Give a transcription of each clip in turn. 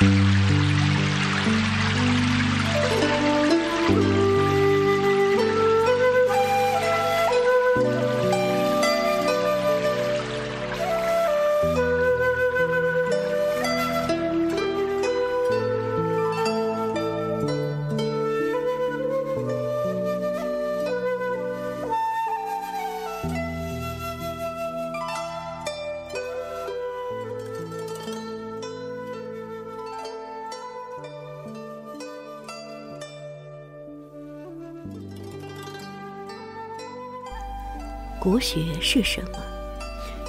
Mm-hmm. 国学是什么？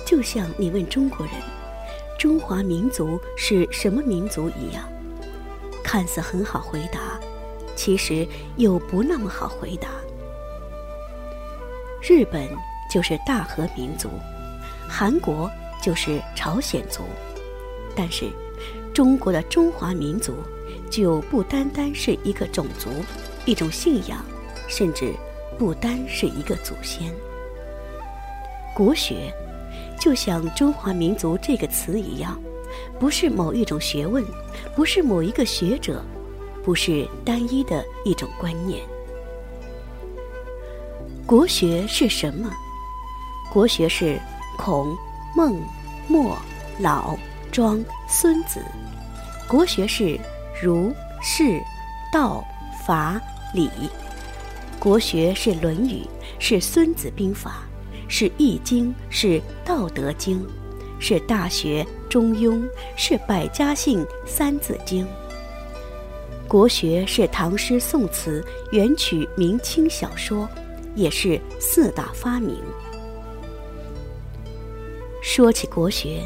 就像你问中国人“中华民族是什么民族”一样，看似很好回答，其实又不那么好回答。日本就是大和民族，韩国就是朝鲜族，但是中国的中华民族就不单单是一个种族、一种信仰，甚至不单是一个祖先。国学，就像中华民族这个词一样，不是某一种学问，不是某一个学者，不是单一的一种观念。国学是什么？国学是孔、孟、墨、老、庄、孙子。国学是儒、释、道、法、礼。国学是《论语》，是《孙子兵法》。是《易经》，是《道德经》，是《大学》《中庸》，是《百家姓》《三字经》。国学是唐诗宋词、元曲明清小说，也是四大发明。说起国学，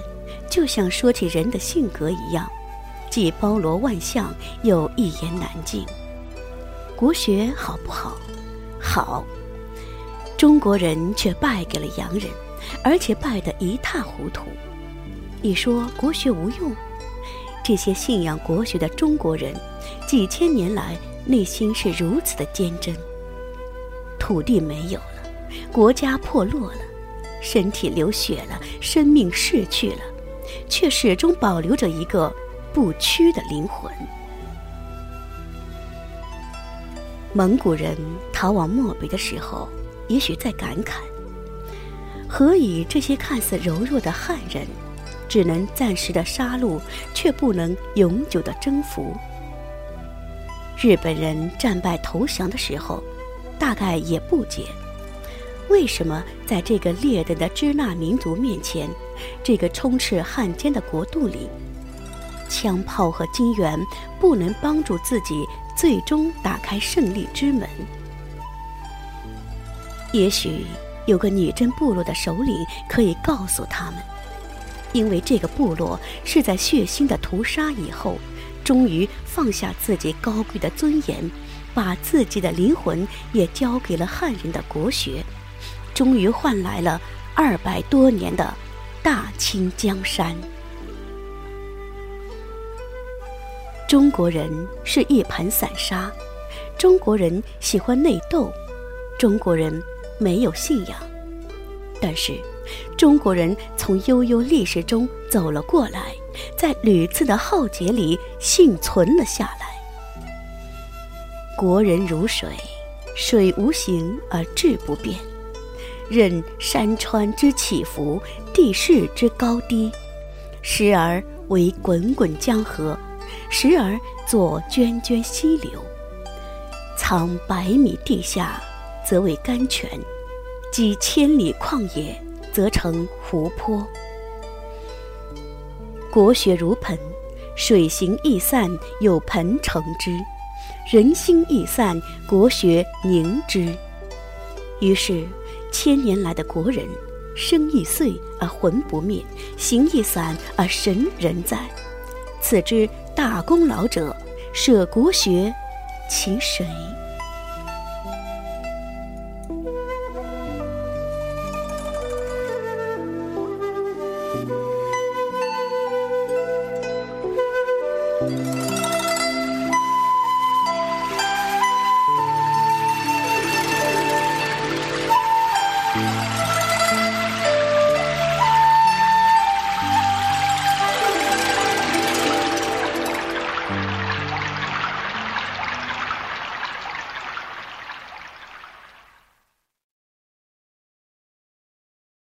就像说起人的性格一样，既包罗万象，又一言难尽。国学好不好？好。中国人却败给了洋人，而且败得一塌糊涂。你说国学无用？这些信仰国学的中国人，几千年来内心是如此的坚贞。土地没有了，国家破落了，身体流血了，生命逝去了，却始终保留着一个不屈的灵魂。蒙古人逃往漠北的时候。也许在感慨：何以这些看似柔弱的汉人，只能暂时的杀戮，却不能永久的征服？日本人战败投降的时候，大概也不解，为什么在这个劣等的支那民族面前，这个充斥汉奸的国度里，枪炮和金元不能帮助自己最终打开胜利之门？也许有个女真部落的首领可以告诉他们，因为这个部落是在血腥的屠杀以后，终于放下自己高贵的尊严，把自己的灵魂也交给了汉人的国学，终于换来了二百多年的大清江山。中国人是一盘散沙，中国人喜欢内斗，中国人。没有信仰，但是中国人从悠悠历史中走了过来，在屡次的浩劫里幸存了下来。国人如水，水无形而质不变，任山川之起伏，地势之高低，时而为滚滚江河，时而作涓涓溪流，藏百米地下。则为甘泉，几千里旷野则成湖泊。国学如盆，水行易散，有盆盛之；人心易散，国学凝之。于是，千年来的国人，身易碎而魂不灭，形易散而神仍在。此之大功劳者，舍国学，其谁？